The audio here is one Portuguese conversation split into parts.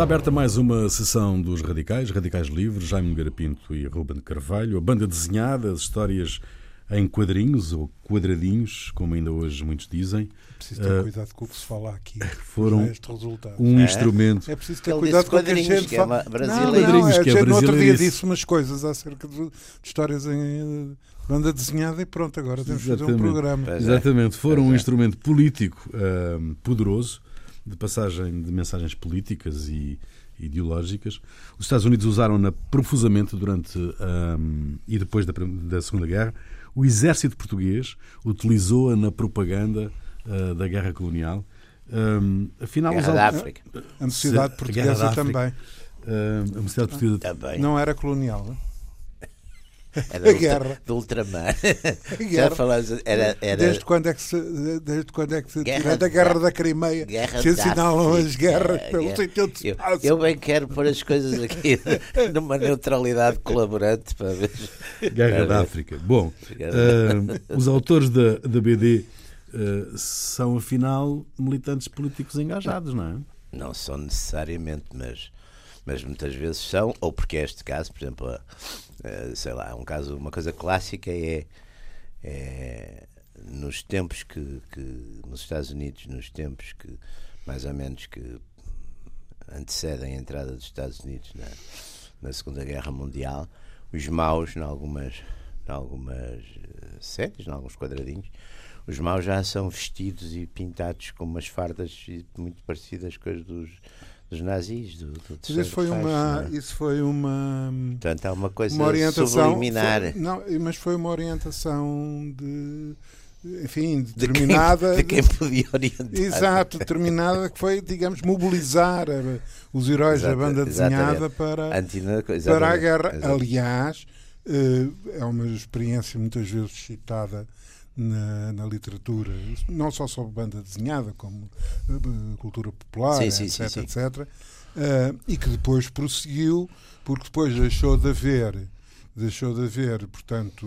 Está aberta mais uma sessão dos Radicais, Radicais Livres, Jaime Garapinto e Ruben Carvalho. A banda desenhada, as histórias em quadrinhos ou quadradinhos, como ainda hoje muitos dizem. Preciso ter uh, cuidado com o que se fala aqui. Foram um é? instrumento. É preciso ter Ele cuidado com o que a gente que é fala. É não, não, é, que é no outro dia disse umas coisas acerca de, de histórias em banda desenhada e pronto, agora temos que fazer um programa. Pois é. Exatamente, foram um instrumento político uh, poderoso, de passagem de mensagens políticas e ideológicas. Os Estados Unidos usaram-na profusamente durante um, e depois da, da Segunda Guerra. O exército português utilizou-a na propaganda uh, da guerra colonial. Um, afinal, guerra da África. A mocidade portuguesa também. Uh, a mocidade portuguesa também. Não era colonial, não? Era a guerra. do ultramar. Já falaste, era, era... Desde quando é que se, desde quando é que se guerra da guerra da Crimeia guerra se assinalam as guerras pelo guerra. sentido de eu, eu bem quero pôr as coisas aqui numa neutralidade colaborante para ver. Guerra da África. Bom, uh, os autores da, da BD uh, são afinal militantes políticos engajados, não é? Não são necessariamente, mas, mas muitas vezes são, ou porque é este caso, por exemplo, a, eh, sei lá, um caso, uma coisa clássica é, é nos tempos que, que, nos Estados Unidos, nos tempos que mais ou menos que antecedem a entrada dos Estados Unidos na, na Segunda Guerra Mundial, os maus, em algumas, em algumas eh, séries, em alguns quadradinhos, os maus já são vestidos e pintados com umas fardas muito parecidas com as dos dos nazis, do, do isso foi uma é? Isso foi uma. Portanto, há uma coisa uma orientação, subliminar. Foi, não, mas foi uma orientação de. Enfim, determinada. De quem, de quem podia orientar. Exato, determinada que foi, digamos, mobilizar os heróis Exato, da banda desenhada para, para a guerra. Exatamente. Aliás, eh, é uma experiência muitas vezes citada na, na, literatura, não só sobre banda desenhada, como uh, cultura popular, sim, sim, etc, sim, etc. Uh, e que depois prosseguiu, porque depois deixou de haver deixou de haver, portanto,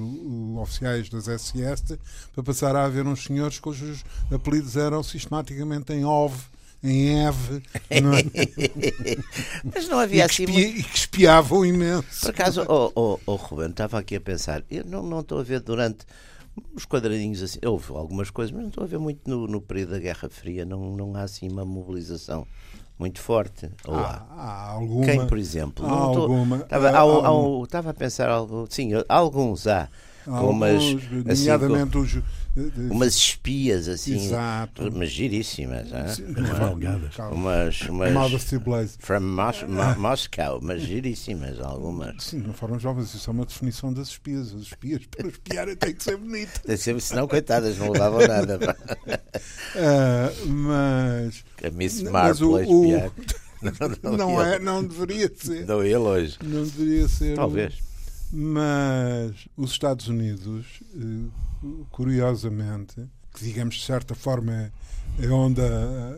oficiais das SS para passar a haver uns senhores cujos apelidos eram sistematicamente em OV, em Eve, não é? mas não havia e assim. Muito... E que espiavam imenso. Por acaso, o oh, oh, oh, Ruben, estava aqui a pensar, eu não, não estou a ver durante os quadradinhos assim, houve algumas coisas, mas não estou a ver muito no, no período da Guerra Fria, não, não há assim uma mobilização muito forte. Ou há, há, há alguma, Quem, por exemplo? Há alguma, estava, há, há, estava a pensar algo, sim, alguns há. Alguns, umas, assim, nomeadamente os umas espias assim, Exato. mas giríssimas, cavalgadas. Umas, umas Blaze. From Mos Mo Moscow, mas giríssimas algumas. Sim, não foram jovens, isso é uma definição das espias. As espias para espiar têm que ser bonitas. Tem que ser, senão, coitadas, não levavam nada. uh, mas. A Miss Marple a espiar. Não, não, não, é, não deveria ser. Não ia longe. Não deveria ser. Talvez. Mas os Estados Unidos uh, curiosamente, que digamos de certa forma é onde a,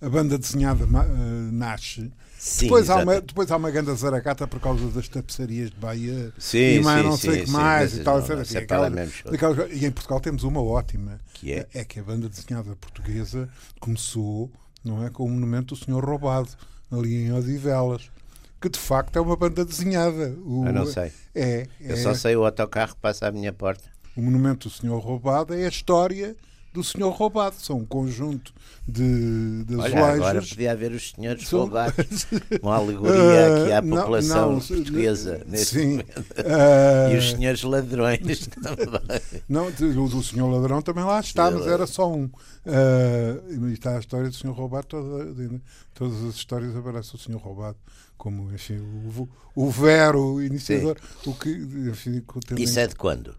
a banda desenhada uh, nasce. Sim, depois, há uma, depois há uma grande zaracata por causa das tapeçarias de Bahia sim, e mais sim, não sei o que mais e tal. Não, assim, aquela, aquela, e em Portugal temos uma ótima, que é? é que a banda desenhada portuguesa começou não é, com o monumento do Senhor Roubado, ali em Odivelas que de facto é uma banda desenhada. O, Eu não sei. É, Eu só sei o autocarro que passa à minha porta. O monumento do Senhor Roubado é a história do Senhor Roubado. São um conjunto de, de Olha, agora podia haver os senhores São... roubados. Uma alegoria aqui à população não, não, portuguesa neste sim, momento. Uh... E os senhores ladrões também. Não, o, senhor ladrão também lá está, mas era só um. Uh, e está a história do senhor roubado, toda, todas as histórias aparece o senhor roubado como enfim, o, o Vero, iniciador. O que, enfim, Isso é de quando?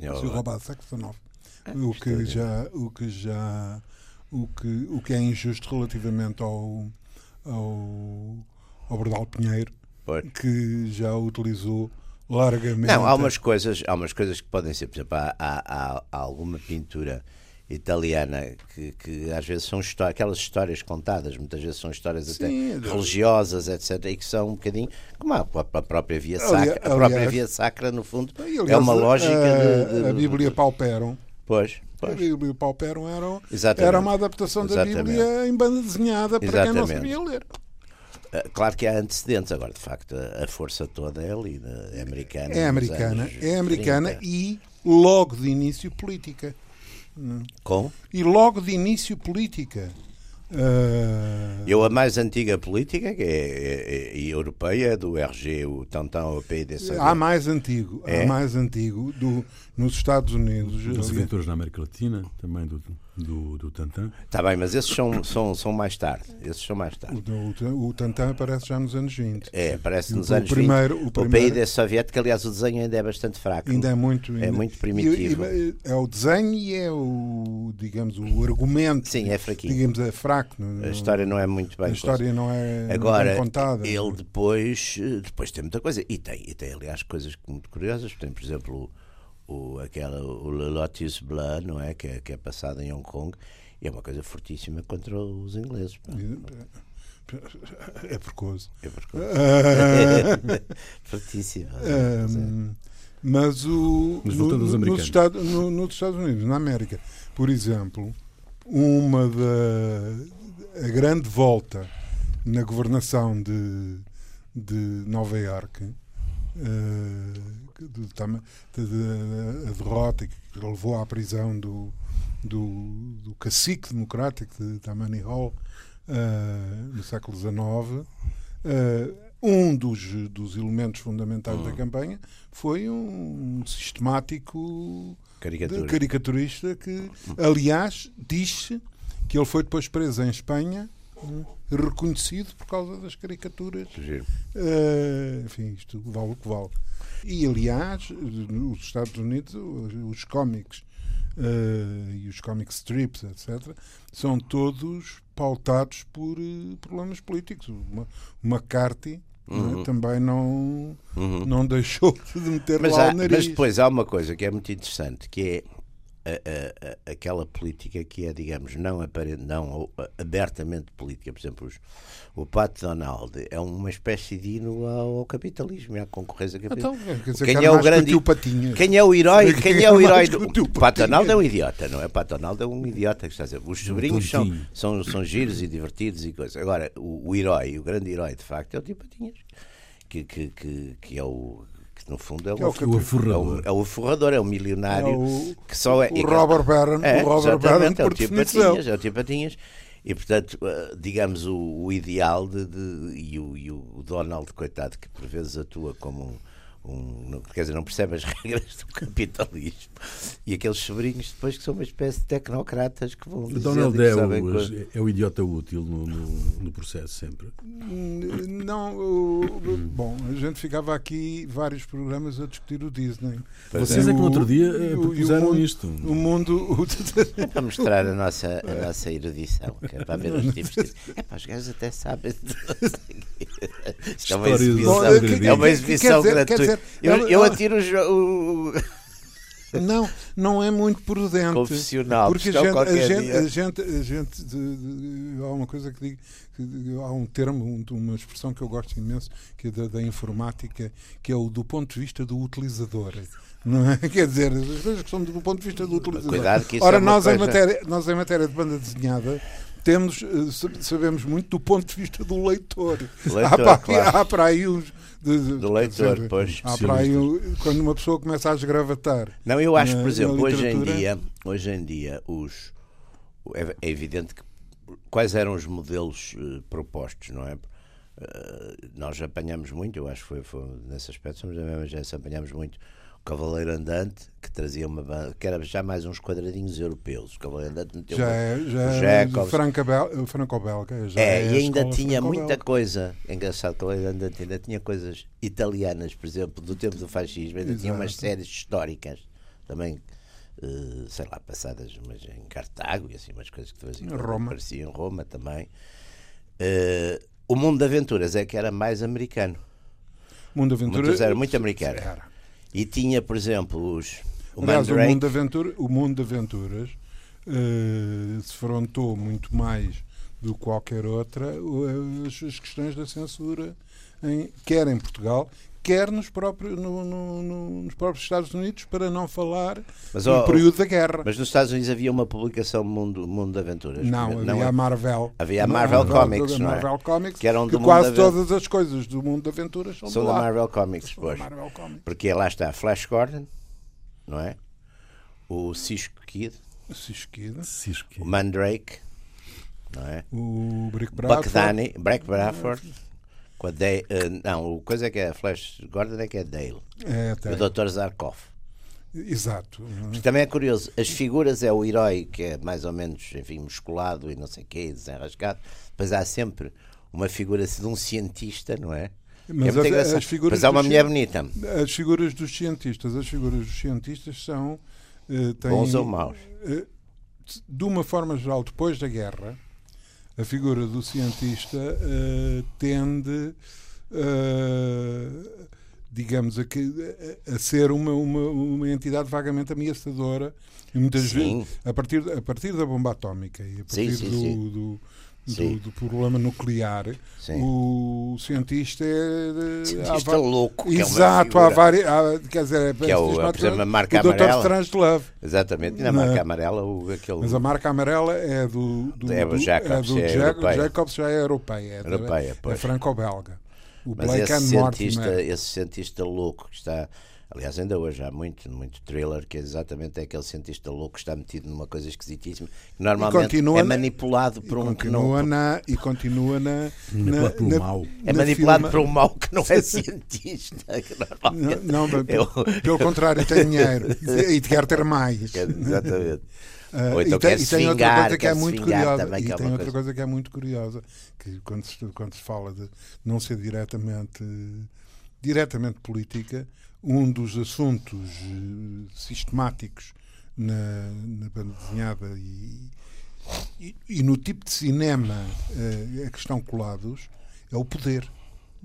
senhor. Se roubado século XIX. O que já, o que já, o que, o que é injusto relativamente ao, ao, ao Bordal Pinheiro, que já utilizou largamente. Não, há umas coisas, há umas coisas que podem ser, por exemplo, há, há, há alguma pintura italiana que, que às vezes são histórias, aquelas histórias contadas, muitas vezes são histórias Sim, até religiosas, etc. E que são um bocadinho como a, a própria Via Sacra. a própria Via Sacra, no fundo, aliás, é uma lógica a, de, de, A Bíblia Pauperum. Pois. Pois. A Bíblia Pauperum era, era uma adaptação Exatamente. da Bíblia em banda desenhada para Exatamente. quem não sabia ler. Eh, claro que há antecedentes, agora de facto a força toda é ali, é americana. É americana, é americana e logo de início política. Com? E logo de início política. Uh... Eu, a mais antiga política, que é, é, é, europeia, é do RG, o Tantan o PIDC. Há mais antigo, é? há mais antigo do, nos Estados Unidos. As aventuras na América Latina, também do, do, do Tantan. Está bem, mas esses são, são, são mais tarde. Esses são mais tarde. O, o, o Tantan aparece já nos anos 20. É, aparece nos o, anos primeiro, 20. O, primeiro, o PID soviético, aliás, o desenho ainda é bastante fraco. Ainda é muito, é muito primitivo. E, e, é o desenho e é o, digamos, o argumento. Sim, é fraquinho. Digamos, é fraco. a história não é muito bem A história não é Agora, bem contada. ele depois, depois tem muita coisa. E tem, e tem aliás, coisas muito curiosas. Tem, por exemplo, o, aquela, o Le Lotus Bleu, não é? Que, é? que é passado em Hong Kong e é uma coisa fortíssima contra os ingleses. Pá. É percoso. É percoso. Fortíssima. Um, mas o. Mas no, nos, nos, Estados, no, nos Estados Unidos, na América, por exemplo, uma da. a grande volta na governação de, de Nova Iorque. Uh, de, de, de, a derrota que levou à prisão do, do, do cacique democrático de Tammany Hall uh, no século XIX. Uh, eh, um dos, dos elementos fundamentais uhum. da campanha foi um sistemático Caricatura. caricaturista que, aliás, disse que ele foi depois preso em Espanha reconhecido por causa das caricaturas. Uh, enfim, isto vale o que vale. E, aliás, nos Estados Unidos, os cómics uh, e os comic strips, etc., são todos pautados por uh, problemas políticos. Uma, McCarthy é? uhum. também não, uhum. não deixou de meter mas lá há, o nariz. Mas depois há uma coisa que é muito interessante, que é a, a, aquela política que é, digamos, não, aparente, não abertamente política. Por exemplo, os, o Pat Donald é uma espécie de hino ao, ao capitalismo e à concorrência capitalista. Então, dizer, quem é o grande quem é o herói quem é o herói do o Pat Donald é um idiota não é? Pat Donald é um idiota que está a dizer os sobrinhos são, são são giros e divertidos e coisas. Agora o, o herói o grande herói de facto é o Tio Patinhas que, que, que, que é o no fundo é o, é o, o forrador. É o, é o forrador, é o milionário é o, que só é. O Robert Barron, é, o Robert Barron, é o tipo Patinhas, é o tipo Patinhas. E, portanto, eh, digamos, o, o ideal de, de e, o, e, o, Donald, coitado, que por vezes atua como um, um, quer dizer, não percebe as regras do capitalismo. E aqueles sobrinhos depois que são uma espécie de tecnocratas que vão dizer Donald é o, é o idiota útil no, no, no processo sempre. Não, o, bom, a gente ficava aqui vários programas a discutir o Disney. Vocês é, é que no outro dia eh, propuseram isto. O mundo. É para mostrar a nossa, a nossa erudição, que é para ver os tipos de. É para os gajos até sabem. É uma exibição, é uma exibição gratuita eu, eu atiro o. Não, não é muito prudente. Confessional, porque a gente, a gente, a gente, a gente, de, de, há uma coisa que digo, que, há um termo, um, uma expressão que eu gosto imenso, que é da, da, informática, que é o do ponto de vista do utilizador. Não é? Quer dizer, as coisas que são do ponto de vista do utilizador. Cuidado que isso Ora, é nós, coisa... em matéria, nós em matéria de banda desenhada temos, eh, sabemos muito do ponto de vista do leitor. leitor há, para, claro. há para aí uns de, de, do leitor, dizer, pois. Há para aí, quando uma pessoa começa a esgravatar. Não, eu acho, na, por exemplo, hoje em dia, hoje em dia os, é, é, evidente que quais eram os modelos uh, propostos, não é? Uh, nós apanhamos muito, eu acho que foi, foi nesse aspecto, somos da mesma geração, apanhamos muito Cavaleiro Andante, que trazia uma banda, que era já mais uns quadradinhos europeus. O Cavaleiro Andante meteu já é, já é franco-belga. É, é, e ainda tinha muita coisa. Engraçado, o Cavaleiro Andante ainda tinha coisas italianas, por exemplo, do tempo do fascismo, ainda Exato. tinha umas séries históricas também. Uh, sei lá, passadas mas em Cartago e assim, umas coisas que de vez em quando apareciam em Roma também. Uh, o mundo de aventuras é que era mais americano. O mundo de aventuras era muito americano. Era. E tinha, por exemplo, os. O Aliás, o mundo, de aventura, o mundo de Aventuras uh, se frontou muito mais do que qualquer outra as, as questões da censura, em, quer em Portugal, quer nos próprios, no, no, no, nos próprios Estados Unidos, para não falar mas, no oh, período da guerra. Mas nos Estados Unidos havia uma publicação Mundo, mundo de Aventuras? Não, havia não, a Marvel. Havia a Marvel, Marvel Comics, não é? Marvel Comics, que, eram que quase todas as coisas do mundo de aventuras são, são da Marvel Comics, pois. Marvel Comics. Porque lá está Flash Gordon, não é? O Cisco Kid. O Cisco Kid. O Mandrake, não é? O Brick Bradford. Buck Danny, Brick Bradford. Com a Dale, uh, não, o coisa é que é Flash Gordon é que é Dale. É, o Dr. Zarkov. Exato. Porque também é curioso, as figuras é o herói que é mais ou menos, enfim, musculado e não sei o quê, desenrascado. Depois há sempre uma figura de um cientista, não é? Mas é as, as figuras Mas há uma mulher bonita. As figuras dos cientistas, as figuras dos cientistas são uh, têm, bons ou maus. Uh, de uma forma geral, depois da guerra, a figura do cientista uh, tende, uh, digamos, a, que, a, ser uma, uma, uma, entidade vagamente ameaçadora e muitas sim. vezes a partir, a partir da bomba atómica e a partir sim, sim, do, do do, do, problema nuclear, Sim. o cientista é. Cientista há, louco. Exato, há várias. Quer dizer, que é o, por exemplo, a marca o amarela. Strange Love. Exatamente, e na marca amarela, o, aquele. Mas a marca amarela é do. do é do, Jacobs, é do é Jacobs já é europeia. É, europeia, é franco-belga. O Mas Blake esse cientista, esse cientista louco que está Aliás, ainda hoje há muito, muito thriller que é exatamente aquele cientista louco que está metido numa coisa esquisitíssima, que normalmente é manipulado por um que não. Na, e continua na. Manipulado pelo mal. É manipulado por um mal que não é cientista. Que normalmente não, não pelo, pelo contrário, tem dinheiro e quer ter mais. Exatamente. Uh, Ou então e tem, e tem outra coisa que é muito curiosa. Também, e é tem outra coisa. coisa que é muito curiosa, que quando se, quando se fala de não ser diretamente, diretamente política, um dos assuntos eh, sistemáticos na, na banda desenhada e, e, e, no tipo de cinema uh, a que estão colados é o poder.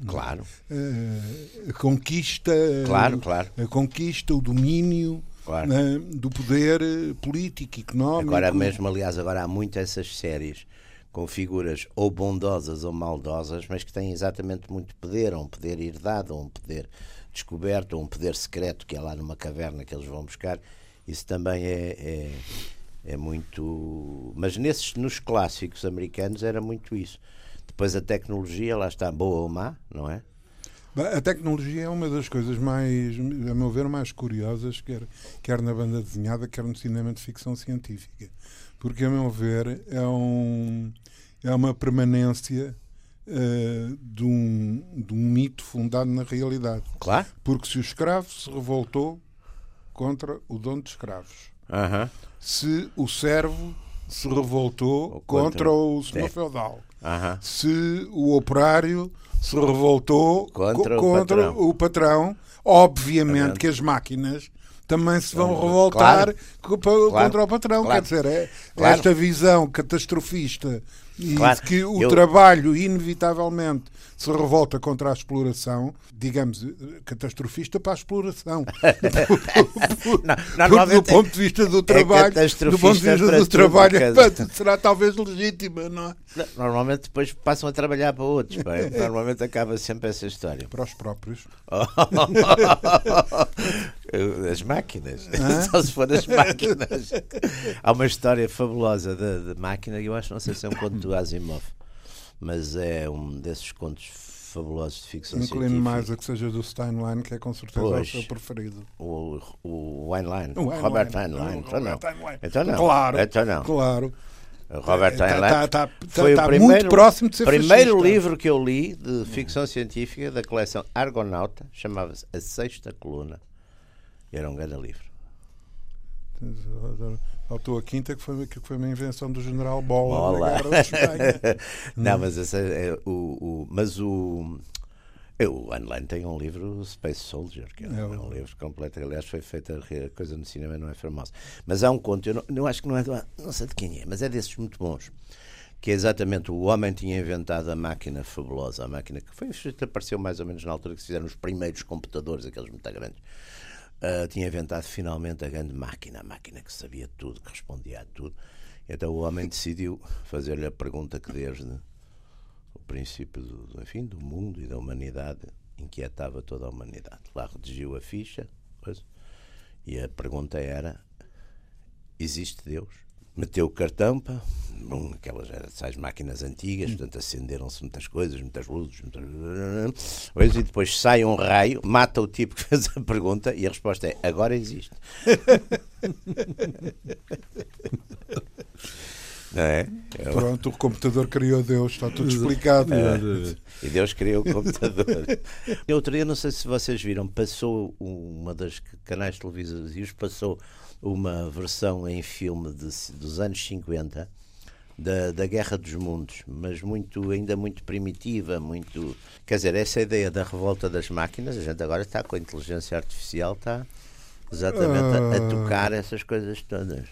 Claro. Uh, a conquista. Claro, claro. A conquista, o domínio. Claro. Uh, do poder político, económico. Agora mesmo, aliás, agora há muitas essas séries com figuras ou bondosas ou maldosas, mas que têm exatamente muito poder, ou um poder herdado, ou um poder descoberto, ou um poder secreto que é lá numa caverna que eles vão buscar. Isso também é, é, é muito. Mas nesses, nos clássicos americanos era muito isso. Depois a tecnologia, lá está, boa ou má, não é? A tecnologia é uma das coisas mais, a meu ver, mais curiosas, quer, quer na banda desenhada, quer no cinema de ficção científica. Porque, a meu ver, é, um, é uma permanência uh, de, um, de um mito fundado na realidade. Claro. Porque se o escravo se revoltou contra o dono de escravos, uh -huh. se o servo se revoltou contra, contra, o senhor feudal, uh -huh. se o operário se revoltou contra, co o, contra patrão. o patrão, obviamente que as máquinas também se vão revoltar claro. contra claro. o patrão. Claro. Quer dizer, é, esta visão catastrofista e claro, que o eu... trabalho, inevitavelmente, se revolta contra a exploração, digamos, catastrofista para a exploração. não, do ponto de vista do é trabalho, é do ponto de vista do trabalho, será talvez legítima, não é? Normalmente depois passam a trabalhar para outros. Normalmente acaba sempre essa história. Para os próprios. as máquinas. Só se for as máquinas. Há uma história fabulosa de, de máquina, eu acho, não sei se é um conto do Asimov, mas é um desses contos fabulosos de ficção Incluindo científica. mais a que seja do Steinlein, que é com certeza pois, o seu preferido. O, o Weinlein, o Robert Heinlein. Então não. Então não. Claro, então não. claro. Robert Heinlein tá, tá, tá, foi o primeiro, muito próximo de ser primeiro fascista. livro que eu li de ficção científica da coleção Argonauta, chamava-se A Sexta Coluna. Era um grande livro. A quinta, que foi, que foi uma invenção do general Bola, Bola. Não, mas, essa, é, o, o, mas o. O Online tem um livro, Space Soldier, que é, é um livro completo. Aliás, foi feita a coisa no cinema, não é famoso. Mas há um conto, eu, não, eu acho que não é não sei de quem é, mas é desses muito bons. Que é exatamente o homem tinha inventado a máquina fabulosa, a máquina que foi, apareceu mais ou menos na altura que se fizeram os primeiros computadores, aqueles muito grandes uh, tinha inventado finalmente a grande máquina, a máquina que sabia tudo, que respondia a tudo. Então o homem decidiu fazer-lhe a pergunta que desde o princípio do, enfim, do mundo e da humanidade inquietava toda a humanidade. Lá redigiu a ficha coisa, e a pergunta era: existe Deus? Meteu o cartão, pá, bom, aquelas essas máquinas antigas, portanto acenderam-se muitas coisas, muitas luzes, muitas... e depois sai um raio, mata o tipo que fez a pergunta e a resposta é: agora existe. É? é? Pronto, o computador criou Deus, está tudo explicado. É. E Deus criou o computador. Outro dia, não sei se vocês viram, passou uma das canais televisivos, passou uma versão em filme de, dos anos 50 da, da Guerra dos Mundos, mas muito ainda muito primitiva, muito. Quer dizer, essa ideia da revolta das máquinas, a gente agora está com a inteligência artificial, está exatamente a, a tocar essas coisas todas.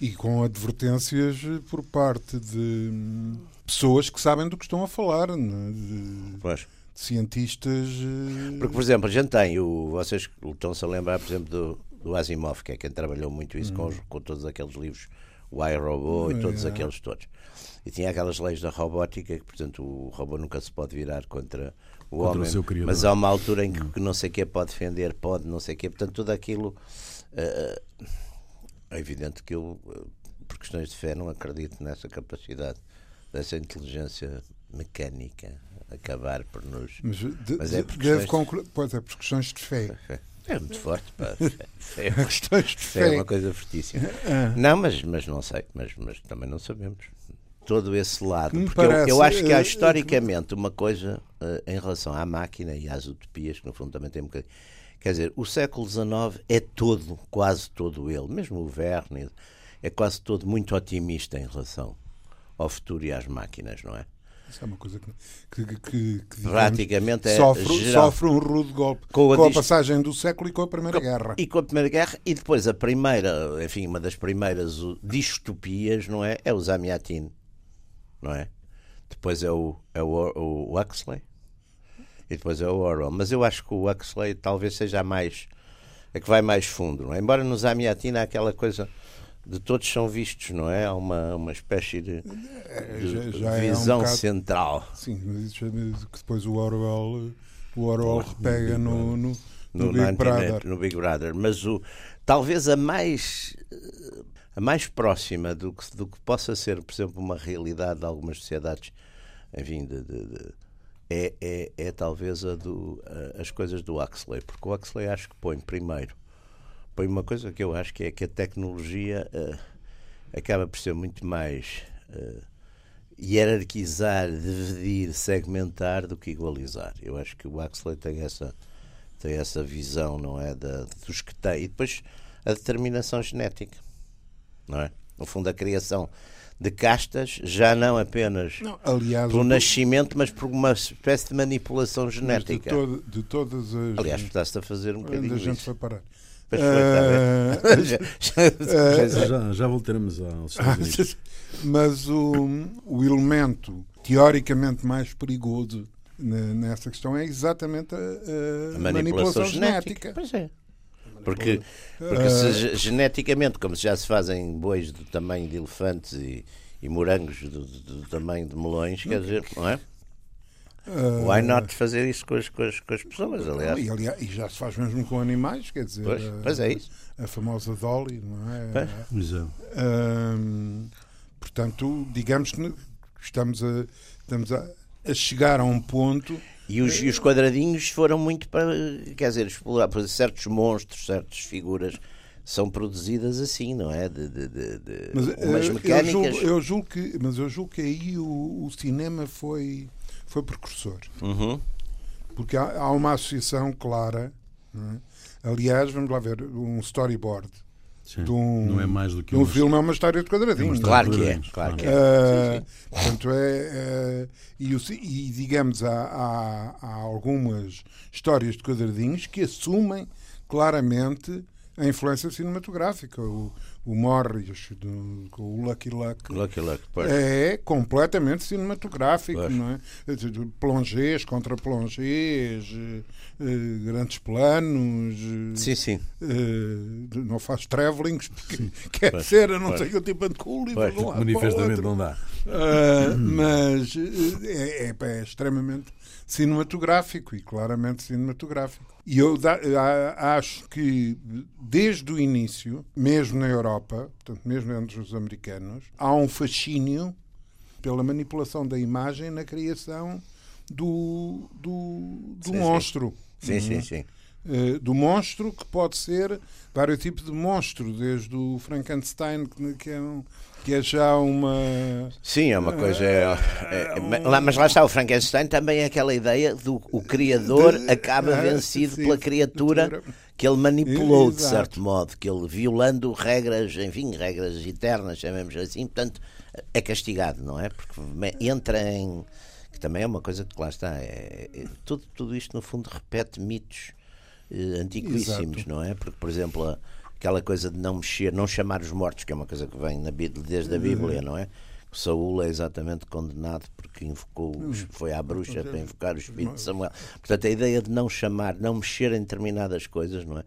E com advertências por parte de pessoas que sabem do que estão a falar, né? de, de cientistas. Eh, Porque, por exemplo, a gente tem, o, vocês estão-se a lembrar, por exemplo, do, do Asimov, que é quem trabalhou muito isso hum. com, com todos aqueles livros, o iRobot e todos é. aqueles todos. E tinha aquelas leis da robótica, que, portanto, o robô nunca se pode virar contra o contra homem, o mas há uma altura em que, hum. que não sei o que pode defender, pode, não sei o que, portanto, tudo aquilo. Uh, é evidente que eu, por questões de fé, não acredito nessa capacidade dessa inteligência mecânica acabar por nos. Mas, de, mas é por questões... concluir, pois é, por questões de fé. É muito forte, pá. É, questões de fé. é uma coisa fortíssima. Ah. Não, mas, mas não sei, mas, mas também não sabemos. Todo esse lado. Porque parece, eu, eu, acho que há eh, historicamente uma coisa uh, em relação à máquina e às utopias, que no fundo também tem um bocadinho Quer dizer, o século XIX é todo, quase todo ele, mesmo o Verne, é quase todo muito otimista em relação ao futuro e às máquinas, não é? Isso é uma coisa que, que, que, que praticamente é sofre, sofre, um rude golpe com a, com a passagem do século e com a Primeira com, Guerra. E com a Primeira Guerra, e depois a primeira, enfim, uma das primeiras distopias, não é? É o Zamiatin, não é? Depois é o, é o, o Huxley, e depois é o Orwell. Mas eu acho que o Huxley talvez seja a mais. a que vai mais fundo, não é? Embora no Zamiatina há aquela coisa de todos são vistos, não é? Há uma, uma espécie de, é, de já, já visão é um bocado, central. Sim, mas que depois o Orwell, o Orwell repega no, no, no, no Big Brother. No Big Brother. Mas o, talvez a mais a mais próxima do que, do que possa ser, por exemplo, uma realidade de algumas sociedades, enfim, de, de, de é, é, é talvez a do, a, as coisas do Huxley, porque o Huxley acho que põe primeiro, põe uma coisa que eu acho que é que a tecnologia uh, acaba por ser muito mais uh, hierarquizar, dividir, segmentar do que igualizar. Eu acho que o Huxley tem essa, tem essa visão, não é? Da, dos que tem. E depois a determinação genética, não é? No fundo, a criação de castas, já não apenas não, aliás, pelo nascimento, mas por uma espécie de manipulação genética. De, todo, de, todas as. Aliás, estás-te a fazer um bocadinho. a gente foi parar. Uh, já, já voltaremos aos Estados Mas o, o elemento teoricamente mais perigoso nessa questão é exatamente a, a, a manipulação, manipulação, genética. genética. Pois é. Porque, porque se, geneticamente, como já se fazem bois do tamanho de elefantes e, e morangos do, do, do, tamanho de melões, quer dizer, não é? Uh, Why not fazer isso com as, com as, com as pessoas, aliás. E, aliás. e, já se faz mesmo com animais, quer dizer. Pois, pois é isso. A, a, famosa Dolly, não é? Exato. Uh, portanto, digamos que estamos a, estamos a, a chegar a um ponto e os, e os quadradinhos foram muito para, quer dizer, explorar, certos monstros, certas figuras são produzidas assim, não é? De, de, de, de mas, umas eh, mecânicas. Eu julgo, eu julgo, que, mas eu julgo que aí o, o cinema foi, foi precursor. Uhum. Porque há, há, uma associação clara. É? Aliás, vamos lá ver, um storyboard Sim, de um, não é mais do que um filme, é uma história de quadradinhos. É claro, que é, claro que é. Uh, portanto, é, é e, e, digamos, há, há, há, algumas histórias de quadradinhos que assumem claramente a influência cinematográfica. O, o Morris, do, com o Lucky Luck, Lucky Luck é completamente cinematográfico, pois. não é? Plongés contra plongés, eh, eh, grandes planos. Eh, sim, sim. não faz travelings porque quer pois, ser, a não sei que tipo de com o livro Manifestamente não dá. Uh, mas é, é, é, extremamente cinematográfico e claramente cinematográfico. E eu da, acho que desde o início, mesmo na Europa, portanto, mesmo entre os americanos, há um fascínio pela manipulação da imagem na criação do, do, do sim, monstro. Sim, sim, uhum. sim. Do monstro que pode ser vários tipos de monstro, desde o Frankenstein, que é, um, que é já uma. Sim, é uma coisa. É, é, é, mas lá está, o Frankenstein também é aquela ideia do o criador de, acaba ah, vencido sim, pela criatura que ele manipulou, de certo modo, que ele violando regras, enfim, regras eternas, chamemos assim, portanto, é castigado, não é? Porque entra em que também é uma coisa que lá está. É, é, tudo, tudo isto, no fundo, repete mitos eh, antiquíssimos, Exato. não é? Porque, por exemplo, aquela coisa de não mexer, não chamar os mortos, que é uma coisa que vem na, desde a Bíblia, não é? Saúl é exatamente condenado porque invocou, foi à bruxa para invocar o espírito de Samuel. Portanto, a ideia de não chamar, não mexer em determinadas coisas, não é?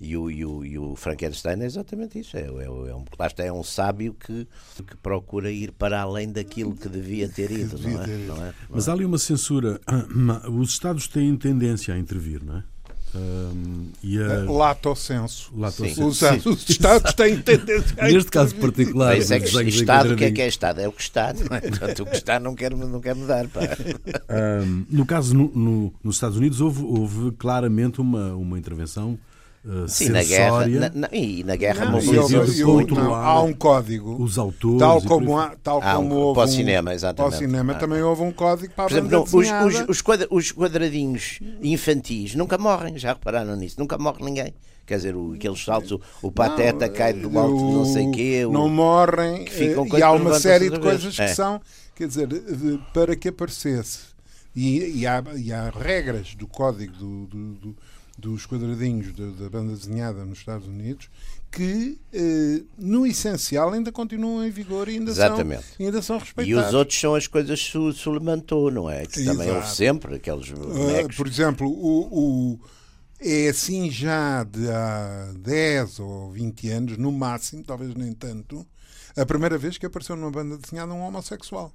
E o, e o, e o Frankenstein é exatamente isso. É, é, é um, lá está, é um sábio que, que procura ir para além daquilo que devia ter ido, não é? Não é? Mas há ali uma censura. Os Estados têm tendência a intervir, não é? Um, e a... Lato senso. Lato senso. Os, os Estados têm tendência Neste caso particular, Mas é que Estado, o que é que é Estado? É o que está, não é? Portanto, o que está não quer, não quer mudar. Um, no caso, no, no, nos Estados Unidos, houve, houve claramente uma, uma intervenção Uh, Sim, na guerra, na, na, e na guerra não, mobilizou não, há um código os autores tal como, há, tal como um, houve para o cinema, exatamente. para o cinema ah. também houve um código para Por exemplo, não, os, os, os, quadra, os, quadradinhos infantis nunca morrem, já repararam nisso? Nunca morre ninguém. Quer dizer, o, aqueles saltos, o, o pateta não, cai do alto de não sei o quê. não morrem, e há uma série de coisas que é. são, quer dizer, para que aparecesse. E, e, há, e há regras do código do, do, do dos quadradinhos de, da banda desenhada nos Estados Unidos que, eh, no essencial, ainda continuam em vigor e ainda, Exatamente. São, ainda são respeitados. E os outros são as coisas que se levantou, não é? Que também houve sempre aqueles ah, bonecos. Uh, por exemplo, o, o, é assim já de há 10 ou 20 anos, no máximo, talvez nem tanto, a primeira vez que apareceu numa banda desenhada um homossexual.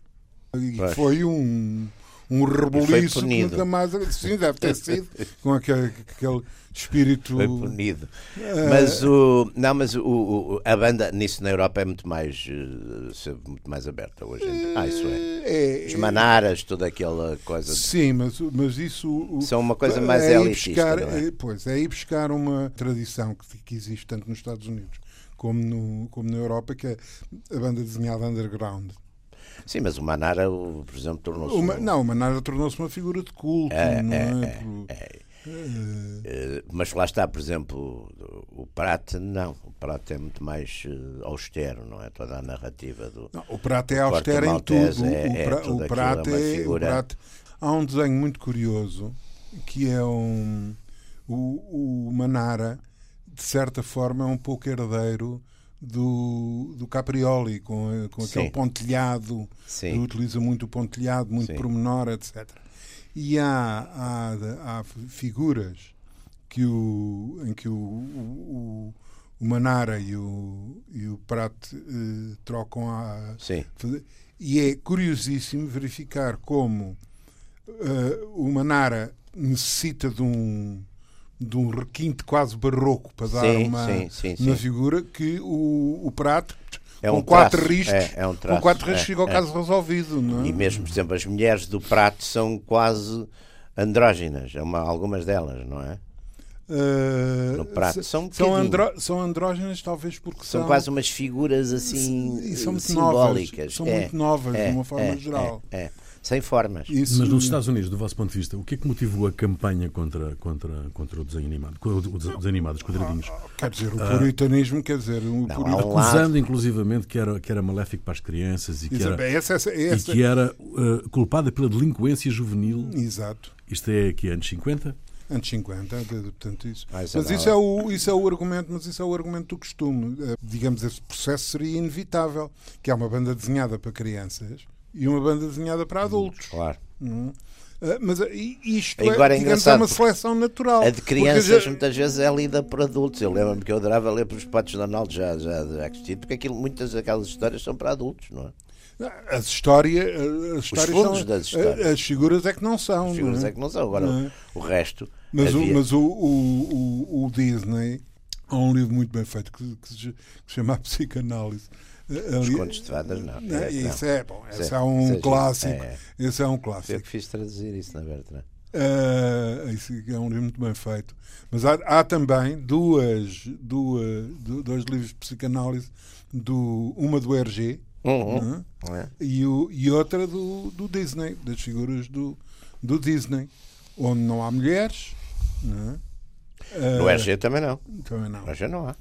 E foi um um rebuliço que nunca mais. Sim, deve ter sido, com aquele, aquele espírito. Foi punido. Uh... Mas, o, não, mas o, o, a banda nisso na Europa é muito mais, uh, muito mais aberta hoje. Uh... Ah, isso é. é Os manaras, toda aquela coisa. Sim, mas, mas isso. São uma coisa mais é elitista. Buscar, é? é? Pois, é ir buscar uma tradição que, que existe tanto nos Estados Unidos como, no, como na Europa, que é a banda desenhada underground. Sim, mas o Manara, por exemplo, tornou-se. Um... Não, o Manara tornou-se uma figura de culto. É, não é, é, é, é. é. Mas lá está, por exemplo, o Prato não. O Prato é muito mais uh, austero, não é? Toda a narrativa do. Não, o Prato é austero em tudo. É, o, pra, o, Prato é, o Prato Há um desenho muito curioso que é um. O, o Manara, de certa forma, é um pouco herdeiro do, do Caprioli, com, com aquele pontilhado, Sim. utiliza muito o pontilhado, muito Sim. pormenor, etc. E há, há, há figuras que o, em que o, o, o Manara e o, e o Prat eh, trocam a. Sim. E é curiosíssimo verificar como uh, o Manara necessita de um de um requinte quase barroco para dar sim, uma, sim, sim, uma figura que o, o prato é um com quatro traço, riscos, é, é um traço, com quatro riscos é, fica o é. caso resolvido. Não é? E mesmo, por exemplo, as mulheres do prato são quase andróginas, é uma, algumas delas, não é? Uh, no prato. São, são, andro, são andrógenas, talvez porque são, são quase umas figuras assim são simbólicas. Novas, são muito novas, de uma forma geral. é sem formas. Isso... Mas nos Estados Unidos, do vosso ponto de vista, o que é que motivou a campanha contra, contra, contra o desenho animado, o desenho animado, os quadradinhos? Ah, quer dizer, o puritanismo, quer dizer, o não, acusando inclusivamente que era, que era maléfico para as crianças e que era, essa, essa, essa... E que era uh, culpada pela delinquência juvenil. Exato. Isto é aqui anos 50? Anos 50, portanto isso. Ah, isso mas isso é, o, isso é o argumento, mas isso é o argumento do costume. Uh, digamos, esse processo seria inevitável, que é uma banda desenhada para crianças e uma banda desenhada para adultos. Claro. Uhum. Uh, mas uh, isto é, Agora é, digamos, é uma seleção natural. A de crianças já... muitas vezes é lida por adultos. Eu lembro-me que eu adorava ler para os Patos de Donald já, já, já existido, porque aquilo, muitas daquelas histórias são para adultos, não é? As histórias, as histórias Os fundos são, das histórias. As figuras é que não são. As figuras é? é? que não são. Agora, não é? o resto. Mas, havia... o, mas o, o, o, o, Disney há um livro muito bem feito que, que, que se chama a Psicanálise. Os contos de fadas, não. não é, isso não. é, bom, esse é um Seja, clássico. É, Esse é um clássico. Eu que fiz traduzir isso na Bertrand. Uh, isso é um livro muito bem feito. Mas há, há também duas, duas, dois livros de psicanálise, do, uma do RG uhum. é? e, o, e outra do, do Disney, das figuras do, do Disney, onde não há mulheres. Não é? No RG também não. Também não. No RG não há.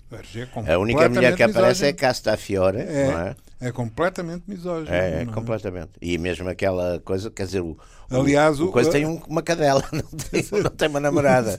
É a única mulher que aparece misógino. é Castafiore, é, não é? É completamente misógino. É, é completamente. E mesmo aquela coisa, quer dizer, o, Aliás, o, o coisa tem um, uma cadela, não tem, não tem uma namorada.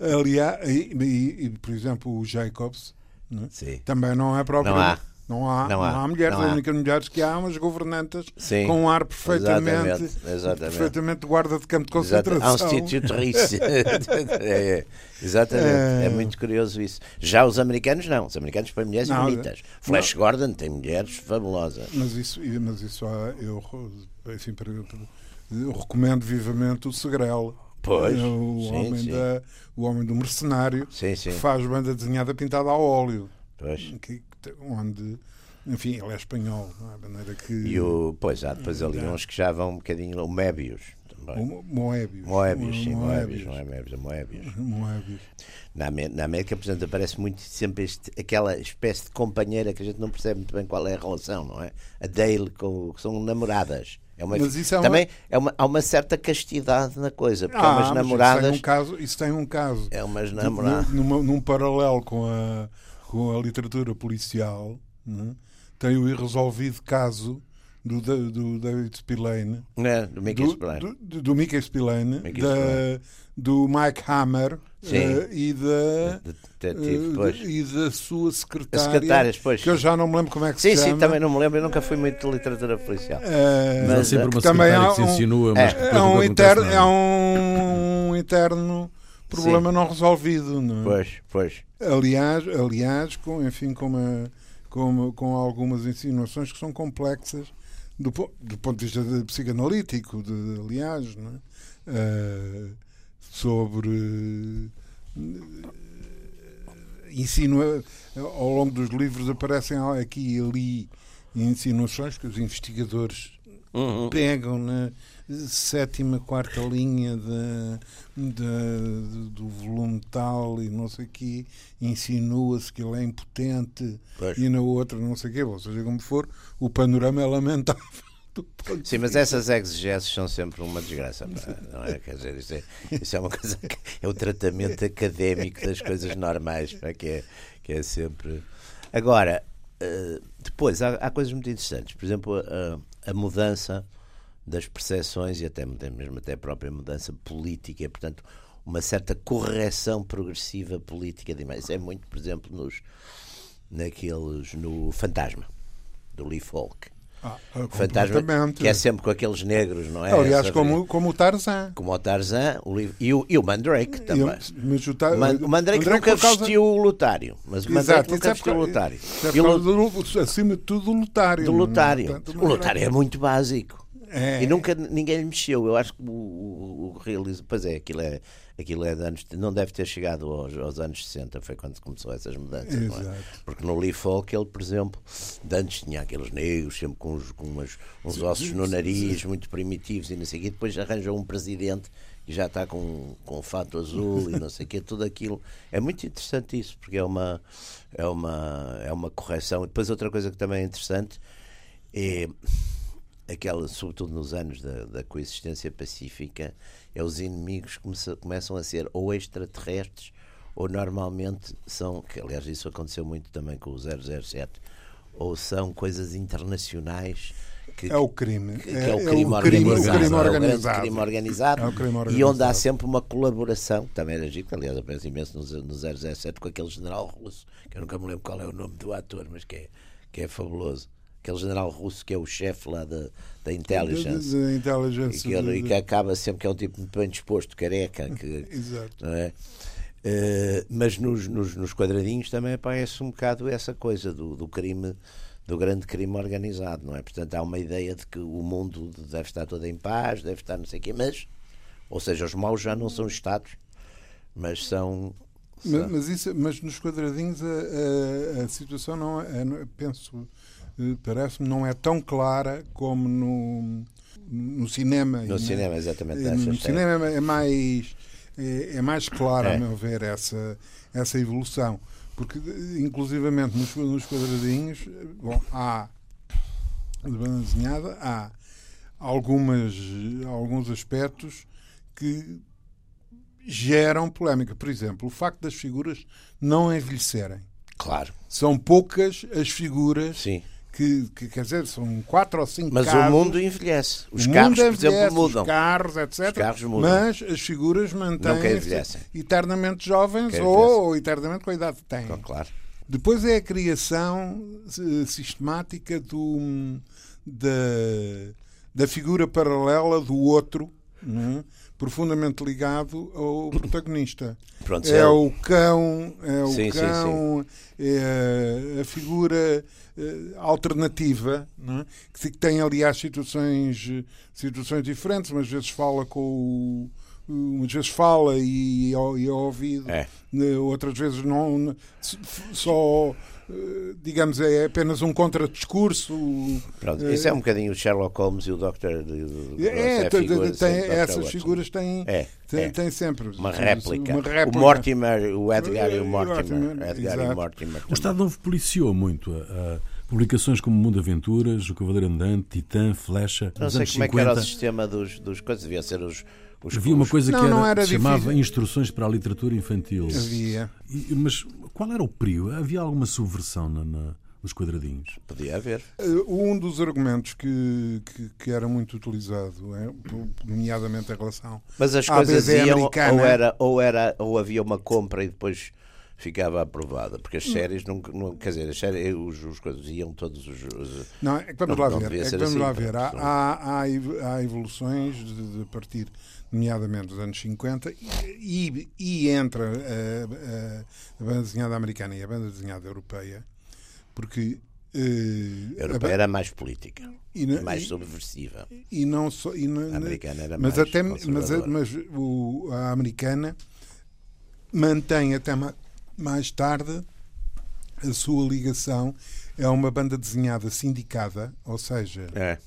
Aliás, e, e, e, por exemplo, o Jacobs não é? também não é próprio. Não há. Não há, não há, não há mulheres, não há. as únicas mulheres que há umas governantas Sim, com um ar perfeitamente, exatamente, exatamente. perfeitamente guarda de campo de concentração. Há um Instituto Rice. é, é, exatamente, é... é... muito curioso isso. Já os americanos não, os americanos põem mulheres não, bonitas. Flash não. Gordon tem mulheres fabulosas. Mas isso, mas isso eu, enfim, eu recomendo vivamente o Segrel. Pois, o, sim, homem sim. Da, o homem do mercenário sim. que faz banda desenhada pintada a óleo. Pois. Que, onde enfim, ele é espanhol, não é? maneira que. E o, pois há depois ali uns que já vão um bocadinho. O Mébios também. O Moebius. Moebius, sim, Moebius, não é Mébios, é Moebius. Moebius. Na, na América, por exemplo, aparece muito sempre este, aquela espécie de companheira que a gente não percebe muito bem qual é a relação, não é? A Dale, com, que são namoradas. É uma, mas isso é também uma... é uma, há uma certa castidade na coisa, porque ah, umas namoradas. Isso tem um caso. Isso tem um caso é umas namoradas. Num, num paralelo com a, com a literatura policial, né? tem o irresolvido caso do, do David Spillane, é, do Mickey do, Spillane, do, do Mickey Spillane, Mickey da, Spillane. do Mike Hammer uh, e da uh, e da sua secretária, que eu já não me lembro como é que sim, se chama. Sim, sim, também não me lembro, eu nunca fui muito de literatura policial. Uh, mas, mas sempre uma também há um, que se insinua, mas é, é um interno, é um interno problema sim. não resolvido, não é? Pois, pois. Aliás, aliás, com, enfim, com uma com, com algumas insinuações que são complexas do, do ponto de vista de, psicanalítico, de, aliás, é? uh, sobre uh, insinua ao longo dos livros aparecem aqui e ali insinuações que os investigadores uhum. pegam na sétima, quarta linha de, de, do volume tal e não sei o quê, insinua-se que ele é impotente pois. e na outra não sei o quê, ou seja, como for, o panorama é lamentável. Sim, mas essas exegeses são sempre uma desgraça, não é? Quer dizer, isso é, isso é uma coisa que é o tratamento académico das coisas normais, para que é, que é sempre. Agora, eh, depois há, há coisas muito interessantes, por exemplo, a, a mudança das percepções e até mesmo até a própria mudança política, portanto, uma certa correção progressiva política de imagens. É muito, por exemplo, nos naqueles no Fantasma do Lee Falk. Ah, Fantasma, que é sempre com aqueles negros, não é? Aliás, como, como o Tarzan. Como o Tarzan o, e, o, e o Mandrake também. Eu, ta, Man, o Mandrake, Mandrake nunca causa... vestiu o lutário. Mas o Mandrake Exato, nunca é vestiu o lutário. É acima de tudo, o lutário. Do lutário. Portanto, o lutário é muito básico. É. E nunca ninguém lhe mexeu. Eu acho que o, o, o realismo. Pois é, aquilo é, aquilo é de anos. Não deve ter chegado aos, aos anos 60, foi quando começou essas mudanças. É? Porque no Lee Falk, ele, por exemplo, de antes tinha aqueles negros, sempre com, uns, com umas, uns ossos no nariz, muito primitivos e não sei o quê. Depois arranja um presidente que já está com, com fato azul e não sei o quê. Tudo aquilo. É muito interessante isso, porque é uma, é uma, é uma correção. E depois, outra coisa que também é interessante é aquela, sobretudo nos anos da, da coexistência pacífica, é os inimigos começam, começam a ser ou extraterrestres ou normalmente são, que aliás isso aconteceu muito também com o 007, ou são coisas internacionais que, é o crime. Que, é, é, o crime, é o crime organizado. O crime organizado. É o crime organizado, é o crime organizado. E onde há sempre uma colaboração, também era giro, aliás, eu penso imenso no, no 007 com aquele general russo, que eu nunca me lembro qual é o nome do ator, mas que é, que é fabuloso aquele general russo que é o chefe lá da, da intelligence, da, intelligence e, que, ele, e que acaba sempre que é um tipo muito bem disposto, careca, que, Exato. Não é? Uh, mas nos, nos, nos, quadradinhos também aparece um bocado essa coisa do, do crime do grande crime organizado, não é? Portanto, há uma ideia de que o mundo deve estar todo em paz, deve estar não sei o quê, mas, ou seja, os maus já não são Estados, mas são. Mas, mas, isso, mas nos quadradinhos a, a, a situação não é, é penso, eh, parece-me, não é tão clara como no, no cinema. No cinema, exatamente. No cinema é mais, é, é mais clara, é. a meu ver, essa, essa evolução. Porque, inclusivamente, nos, nos quadradinhos, bom, há, de banda desenhada, há algumas, alguns aspectos que geram polémica. Por exemplo, o facto das figuras não envelhecerem. Claro. São poucas as figuras Sim que, que, quer dizer, são quatro ou cinco mas carros. Mas o mundo envelhece. Os o carros, envelhece, por exemplo, mudam. Os carros, etc. Os carros mudam. Mas as figuras mantêm-se eternamente jovens ou eternamente com a idade que têm. Então, claro. Depois é a criação eh, sistemática do, da, da figura paralela do outro, é? profundamente ligado ao protagonista. Pronto, é, é o cão, é o sim, cão, sim, sim. é a figura uh, alternativa, é? que tem, aliás, situações, situações diferentes, umas vezes fala com o umas vezes fala e, e ouvido, é. Né, outras vezes não, só eh, digamos, é apenas um contradiscurso. Pronto, uh, isso é um bocadinho o Sherlock Holmes e o Doctor. É, é figura, tem, essas figuras têm, é, têm, é. têm sempre uma réplica. uma réplica. O Mortimer, o Edgar e o Mortimer. Edgar e Mortimer o Estado Novo policiou muito a, a Publicações como Mundo Aventuras, O Cavaleiro Andante, Titã, Flecha. Não sei como 50. é que era o sistema dos, dos coisas, devia ser os. os Havia uma coisa não, que, era, não era chamava Instruções para a Literatura Infantil. Havia. E, mas qual era o período? Havia alguma subversão na, na nos quadradinhos? Podia haver. Uh, um dos argumentos que, que, que era muito utilizado, é, nomeadamente em relação Mas as coisas iam, americana, ou, era, ou, era, ou havia uma compra e depois ficava aprovada, porque as séries não, não quer dizer, as séries, os, os coisas iam todos os, os não é que vamos não, lá ver, é que vamos assim, lá ver. Há, há, há, evoluções de, de partir nomeadamente dos anos 50 e, e entre a, a, a, banda desenhada americana e a banda desenhada europeia, porque Uh, a europeia era mais política e, não, mais subversiva e não só e não, a americana era mas mais até mas, mas o, a americana mantém até mais tarde, a sua ligação é uma banda desenhada sindicada, ou seja, é.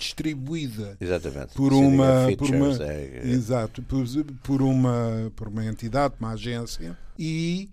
Distribuída Exatamente. por uma, por uma é, é. exato, por, por, uma por uma entidade, uma agência e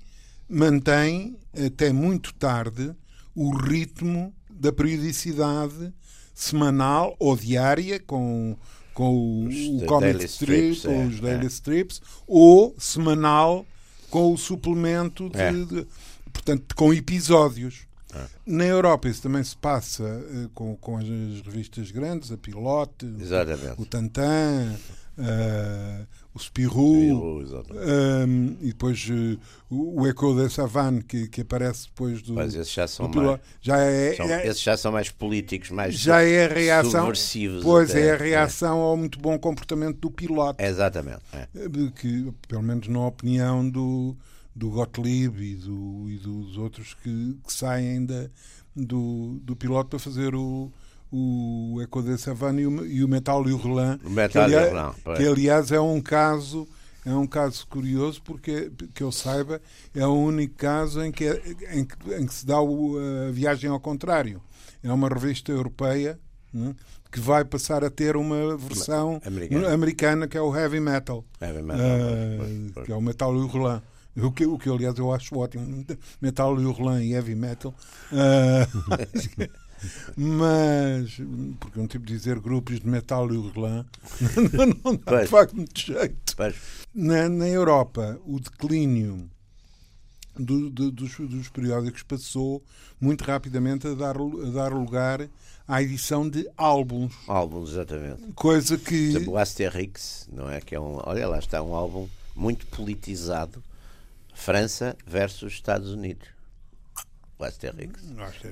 mantém até muito tarde o ritmo da periodicidade semanal ou diária com com os o comic strip, strips, ou os é, daily é. strips, ou semanal com o suplemento de, é. de portanto, com episódios. É. Na Europa isso também se passa uh, com, com as revistas grandes, a Pilote, o, o Tantan, uh, o Spirou, um, e depois uh, o, o Echo da Savane, que, que aparece depois do. Mas esses já são mais. Já é, são, é, esses já são mais políticos, mais já é a reação. Pois até, é a reação é. ao muito bom comportamento do piloto. Exatamente. É. Que, pelo menos na opinião do, do Gottlieb e, do, e dos outros que, que saem da, do, do piloto para fazer o o Eco de Savane e o, e o Metal Hurlant, o Metal que, aliás, que aliás é um caso é um caso curioso porque que eu saiba é o único caso em que, é, em que, em que se dá o, a viagem ao contrário. É uma revista europeia né, que vai passar a ter uma versão americana, americana que é o heavy metal, heavy metal uh, que é o Metal Hurlant o que, o que aliás eu acho ótimo Metal Hurlant e heavy metal uh, Mas, porque um tipo de dizer grupos de metal e urlã não, não dá de facto muito jeito. Na, na Europa, o declínio do, do, dos, dos, periódicos passou muito rapidamente a dar, a dar lugar à edição de álbuns. Álbuns, exatamente. Coisa que. O Asterix, não é? Que é um, olha lá, está um álbum muito politizado. França versus Estados Unidos o Asterix.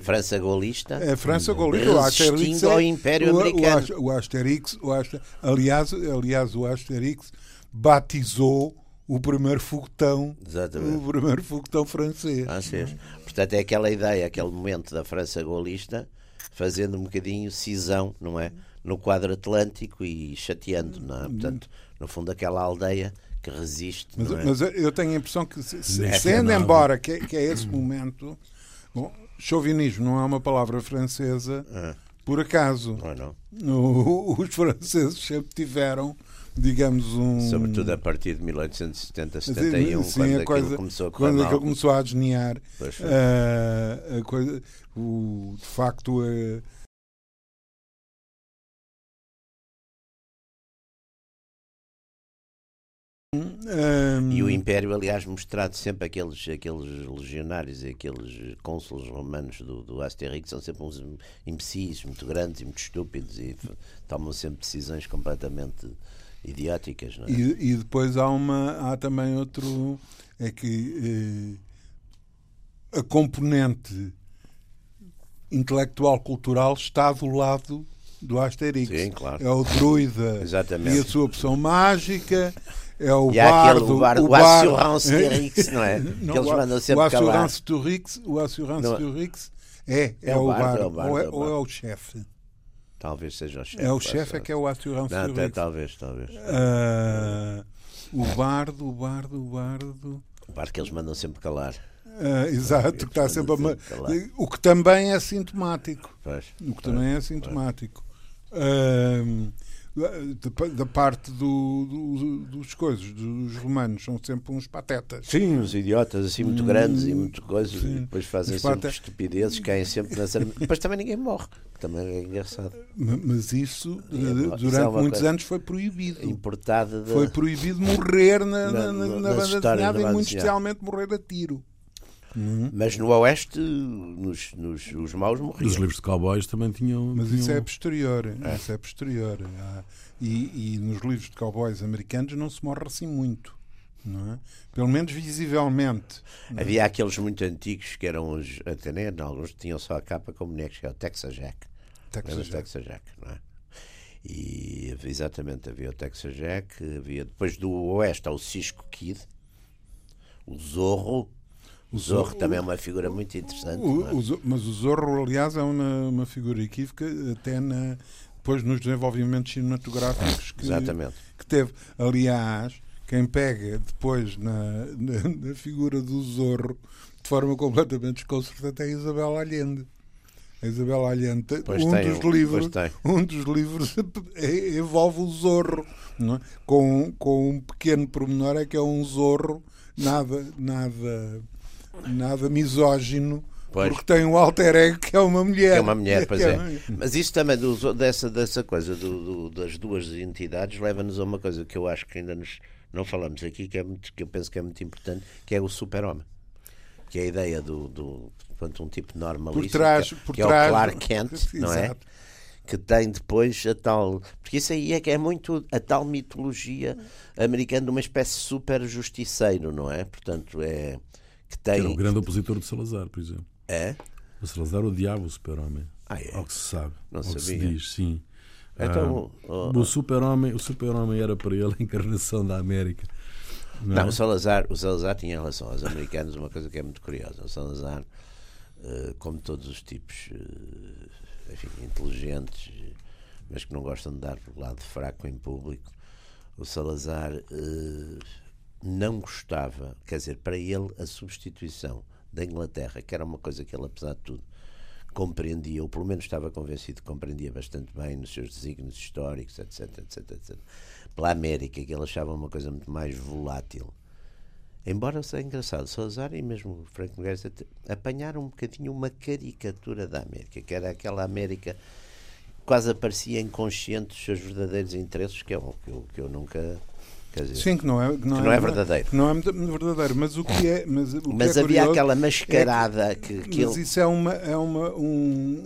França golista. É França golista. O Asterix é, ao Império o, Americano. O Asterix, o Asterix, aliás, aliás, o Asterix batizou o primeiro foguetão, Exatamente. o primeiro foguetão francês. francês. Portanto, é aquela ideia, aquele momento da França golista, fazendo um bocadinho cisão, não é? No quadro atlântico e chateando, não é? Portanto, no fundo, aquela aldeia que resiste. Mas, é? mas eu tenho a impressão que, se, sendo embora que, que é esse momento, bom, chauvinismo não é uma palavra francesa é. por acaso. Não, não. O, os franceses sempre tiveram digamos um sobretudo a partir de 1870 71 sim, quando a coisa, começou a quando aquilo começou a desnear uh, a coisa o de facto uh, Um... E o Império, aliás, mostrado sempre aqueles, aqueles legionários e aqueles cônsules romanos do, do Asterix são sempre uns imbecis muito grandes e muito estúpidos e tomam sempre decisões completamente idióticas. É? E, e, depois há, uma, há também outro. É que eh, a componente intelectual cultural está do lado do Asterix. Sim, claro. É o druida Exatamente. e a sua opção mágica é o e bardo, o, bar, o, o Assurance Rix, não é? Não, que eles mandam sempre o Assurance do Rix, o Assurance do Rix é, é, é o bardo, é o bardo, ou, é, ou é o chefe. Talvez seja o chefe. É o chefe é que é o Assurance não, do Rix. Talvez, talvez. Uh, o bardo, o bardo, o bardo. O bardo que eles mandam sempre calar. Uh, exato, que está sempre a... O que também é sintomático. Pois, o que também é sintomático. Uh, da, da parte do, do, dos coisas, dos romanos, são sempre uns patetas. Sim, uns idiotas assim muito hum, grandes e muito coisas, sim. e depois fazem sempre patetas. estupidezes, caem sempre na armas. Depois também ninguém morre, que também é engraçado. Mas isso, durante é muitos anos, foi proibido. Importada de... Foi proibido morrer na, na, na, na banda desenhada e muito especialmente morrer a tiro. Uhum. Mas no Oeste, nos, nos, os maus morriam. Os livros de cowboys também tinham. Mas tinham... isso é posterior. É. Isso é posterior. E, e, nos livros de cowboys americanos não se morre assim muito. Não é? Pelo menos visivelmente. É? Havia aqueles muito antigos que eram os. Até nem alguns tinham só a capa com bonecos, que é o Texas Jack. Texas Jack. Texas Jack, não é? E exatamente, havia o Texas Jack, havia depois do Oeste o Cisco Kid, o Zorro, o Zorro também é uma figura muito interessante. O, é? o, mas o Zorro, aliás, é uma, uma figura equívoca até na, depois nos desenvolvimentos cinematográficos que, que teve. Aliás, quem pega depois na, na, na, figura do Zorro de forma completamente desconcertante é a Isabel Allende. A Isabel Allende, pois um, tem, dos livros, um dos livros envolve o Zorro, é? com, com um pequeno pormenor é que é um Zorro nada, nada nada misógino. Pois. Porque tem um alter ego que é uma mulher. Que é uma mulher, pois é. é. Mas isso também, dessa, dessa coisa do, do, das duas entidades, leva-nos a uma coisa que eu acho que ainda nos, não falamos aqui, que, é muito, que eu penso que é muito importante, que é o super-homem. Que é a ideia do, do portanto, um tipo normalista, por trás, por que, trás, é o Clark Kent, não é? que tem depois a tal. Porque isso aí é que é muito a tal mitologia americana de uma espécie de super justiceiro, não é? Portanto, é que tem. Era o grande opositor de Salazar, por exemplo. É? O Salazar odiava o super-homem. Ah, é? Ao que se sabe. Não ao sabia. que se diz, sim. Então, ah, o, o super-homem o super era para ele a encarnação da América. Não, não é? o, Salazar, o Salazar tinha em relação aos americanos uma coisa que é muito curiosa. O Salazar, uh, como todos os tipos uh, enfim, inteligentes, mas que não gostam de dar o lado fraco em público, o Salazar uh, não gostava, quer dizer, para ele a substituição da Inglaterra, que era uma coisa que ele, apesar de tudo, compreendia, ou pelo menos estava convencido que compreendia bastante bem nos seus desígnios históricos, etc, etc, etc, pela América, que ele achava uma coisa muito mais volátil. Embora seja engraçado, Salazar e mesmo Franco Nogueira apanharam um bocadinho uma caricatura da América, que era aquela América quase aparecia inconsciente dos seus verdadeiros interesses, que é o que eu, que eu nunca Dizer, Sim, que não é, que não, que não é, é, verdadeiro. não é verdadeiro, mas o que é. Mas, o mas que é havia aquela é mascarada que, que, Mas ele... isso é, uma, é uma, um,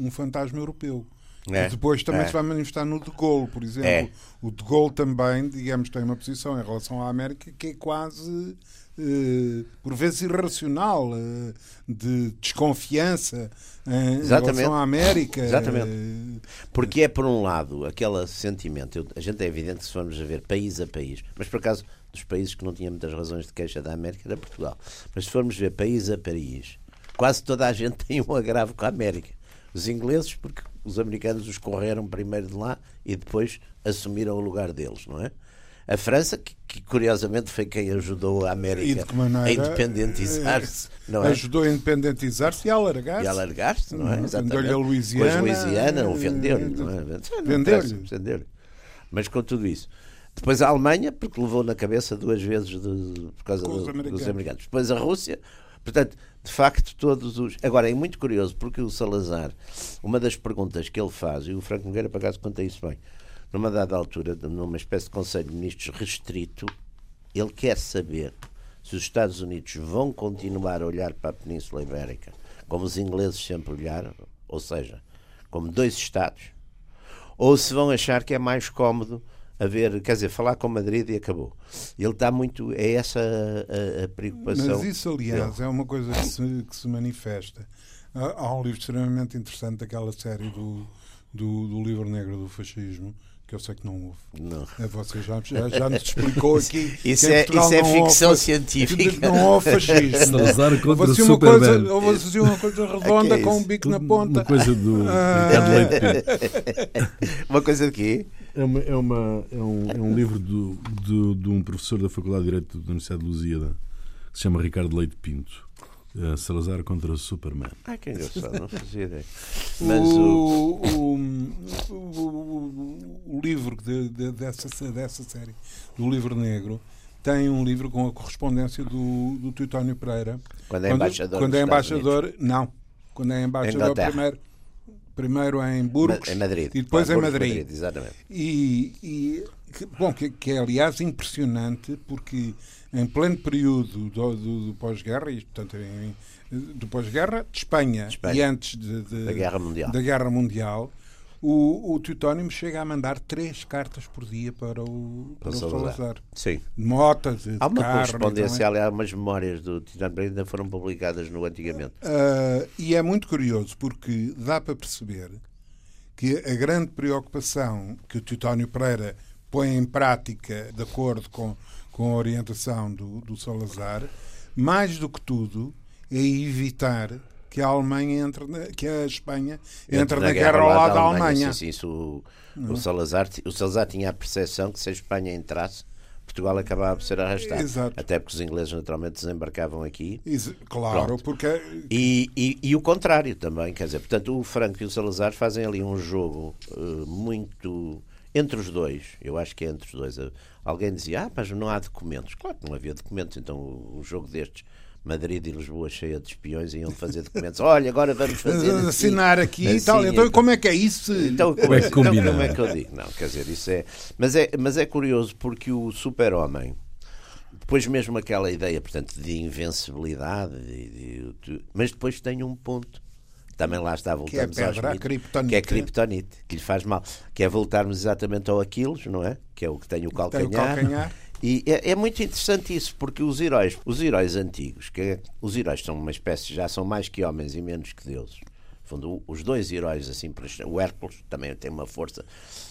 um, um fantasma europeu. É, depois também é. se vai manifestar no De Gaulle, por exemplo. É. O De Gaulle também, digamos, tem uma posição em relação à América que é quase eh, por vezes irracional, eh, de desconfiança eh, em relação à América. Exatamente. Porque é, por um lado, aquele sentimento, a gente é evidente que se formos a ver país a país, mas por acaso dos países que não tinha muitas razões de queixa da América era Portugal. Mas se formos ver país a país, quase toda a gente tem um agravo com a América. Os ingleses, porque os americanos os correram primeiro de lá e depois assumiram o lugar deles, não é? A França, que, que curiosamente foi quem ajudou a América a independentizar-se. Não é? Ajudou a independentizar-se e a alargar-se. E alargar-se, não é? Vendeu-lhe a Louisiana. a Louisiana, vendeu-lhe, não é? Vendeu-lhe. Vendeu Mas com tudo isso. Depois a Alemanha, porque levou na cabeça duas vezes de, por causa do, americanos. dos americanos. Depois a Rússia. Portanto, de facto, todos os. Agora, é muito curioso porque o Salazar, uma das perguntas que ele faz, e o Franco Nogueira, por acaso, conta isso bem, numa dada altura, numa espécie de Conselho de Ministros restrito, ele quer saber se os Estados Unidos vão continuar a olhar para a Península Ibérica como os ingleses sempre olharam, ou seja, como dois Estados, ou se vão achar que é mais cómodo haver, quer dizer, falar com Madrid e acabou. Ele está muito. É essa a, a preocupação. Mas isso, aliás, é uma coisa que se, que se manifesta. Há um livro extremamente interessante daquela série do, do, do livro negro do fascismo que eu sei que não houve. Não. É, você já, já, já nos explicou aqui. isso, é, isso é ficção houve, científica. Não houve fascismo. Salazar contra houve uma coisa, houve uma coisa redonda é é com um bico na ponta. Uma coisa do ah. Uma coisa de quê? É, uma, é, uma, é, um, é um livro do, do, de um professor da Faculdade de Direito da Universidade de Lusíada que se chama Ricardo Leite Pinto Uh, Salazar contra Superman. Ah, que engraçado, não fazia ideia. Mas o, o, o, o livro de, de, dessa, dessa série, do livro negro, tem um livro com a correspondência do, do Teutónio Pereira. Quando é embaixador. Quando, quando é embaixador, não. Quando é embaixador, primeiro, primeiro em Burgos em Madrid. e depois em Madrid. Madrid. Exatamente. E, e que, bom, que, que é aliás impressionante porque em pleno período do, do, do pós-guerra, e portanto em, do pós-guerra de Espanha, Espanha, e antes de, de, da Guerra Mundial, da Guerra Mundial o, o Teutónimo chega a mandar três cartas por dia para o, para, para o Salazar. Salazar. Sim. Notas de Há uma correspondência, há umas memórias do Teutónimo ainda foram publicadas no antigamente. Uh, e é muito curioso porque dá para perceber que a grande preocupação que o Teutónio Pereira põe em prática de acordo com com a orientação do, do Salazar, mais do que tudo, é evitar que a Alemanha entre na, que a Espanha entre, entre na, guerra, guerra ao lado da Alemanha. Alemanha. Sim, sim, isso, o, o, Salazar, o Salazar tinha a percepção que se a Espanha entrasse, Portugal acabava por ser arrastado. Exato. Até porque os ingleses naturalmente desembarcavam aqui. claro, Pronto. porque. E, e, e, o contrário também, quer dizer, portanto, o Franco e o Salazar fazem ali um jogo uh, muito entre os dois, eu acho que é entre os dois. Alguém dizia, ah, mas não há documentos. Claro que não havia documentos, então um jogo destes. Madrid e Lisboa cheia de espiões iam fazer documentos. Olha, agora vamos fazer. Assim, Assinar aqui assim, e tal. Então, então, como é que é isso? Então, como é, que, então, como é que eu digo? Não, quer dizer, isso é. Mas é, mas é curioso porque o super-homem, depois mesmo aquela ideia, portanto, de invencibilidade, de, de, mas depois tem um ponto também lá está, voltamos que é pedra, aos que é criptonite, que lhe faz mal, que é voltarmos exatamente ao Aquiles, não é? Que é o que tem o calcanhar. Tem o calcanhar. E é, é, muito interessante isso, porque os heróis, os heróis antigos, que é, os heróis são uma espécie, já são mais que homens e menos que deuses. Fundo, os dois heróis, assim, o Hércules também tem uma força,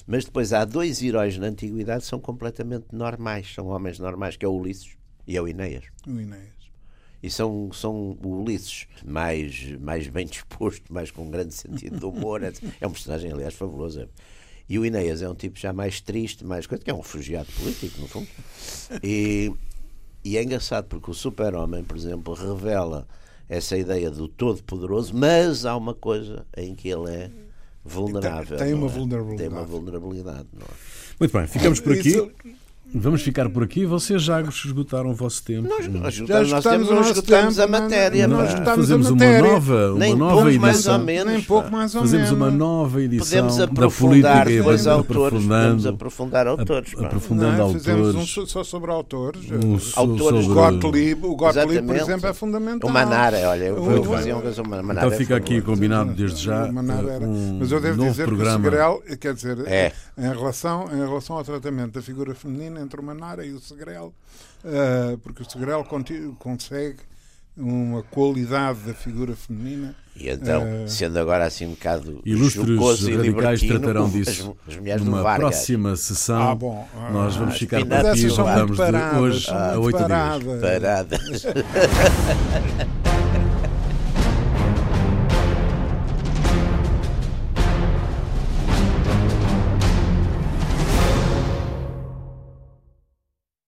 mas depois há dois heróis na antiguidade que são completamente normais, são homens normais, que é o Ulisses e é o Ineias. O Ineias e são, são o Ulisses mais, mais bem disposto, mais com um grande sentido de humor. É um personagem, aliás, fabuloso. E o Inês é um tipo já mais triste, mais coisa, que é um refugiado político, no fundo. E, e é engraçado porque o Super-Homem, por exemplo, revela essa ideia do todo-poderoso, mas há uma coisa em que ele é vulnerável. Tem, tem uma é? vulnerabilidade. Tem uma vulnerabilidade, não é? Muito bem, ficamos por aqui. Vamos ficar por aqui. Vocês já esgotaram o vosso tempo. Nós, nós, já nós temos, não esgotamos tempo, a matéria. Nós fazemos uma nova, uma nem nova edição. Mais ou menos, nem pouco mais ou fazemos menos. uma nova edição podemos aprofundar da política autores, podemos aprofundar autores. aprofundando não, fizemos autores. um só sobre autores. Um autores. Sobre... Gottlieb, o Gottlieb, por exemplo, é fundamental. O Manara, olha, eu vou fazer um caso Manara. Então fica aqui combinado desde já. Mas eu devo dizer que o Segrel, quer dizer, em relação ao tratamento da figura feminina entre o Manara e o Segrel, uh, porque o Segrel consegue uma qualidade da figura feminina. E então, uh, sendo agora assim um bocado Ilustres radicais tratarão disso as, as mulheres numa próxima sessão. Ah, bom, ah, nós vamos ah, ficar por aqui e voltamos de hoje a oito dias. Paradas.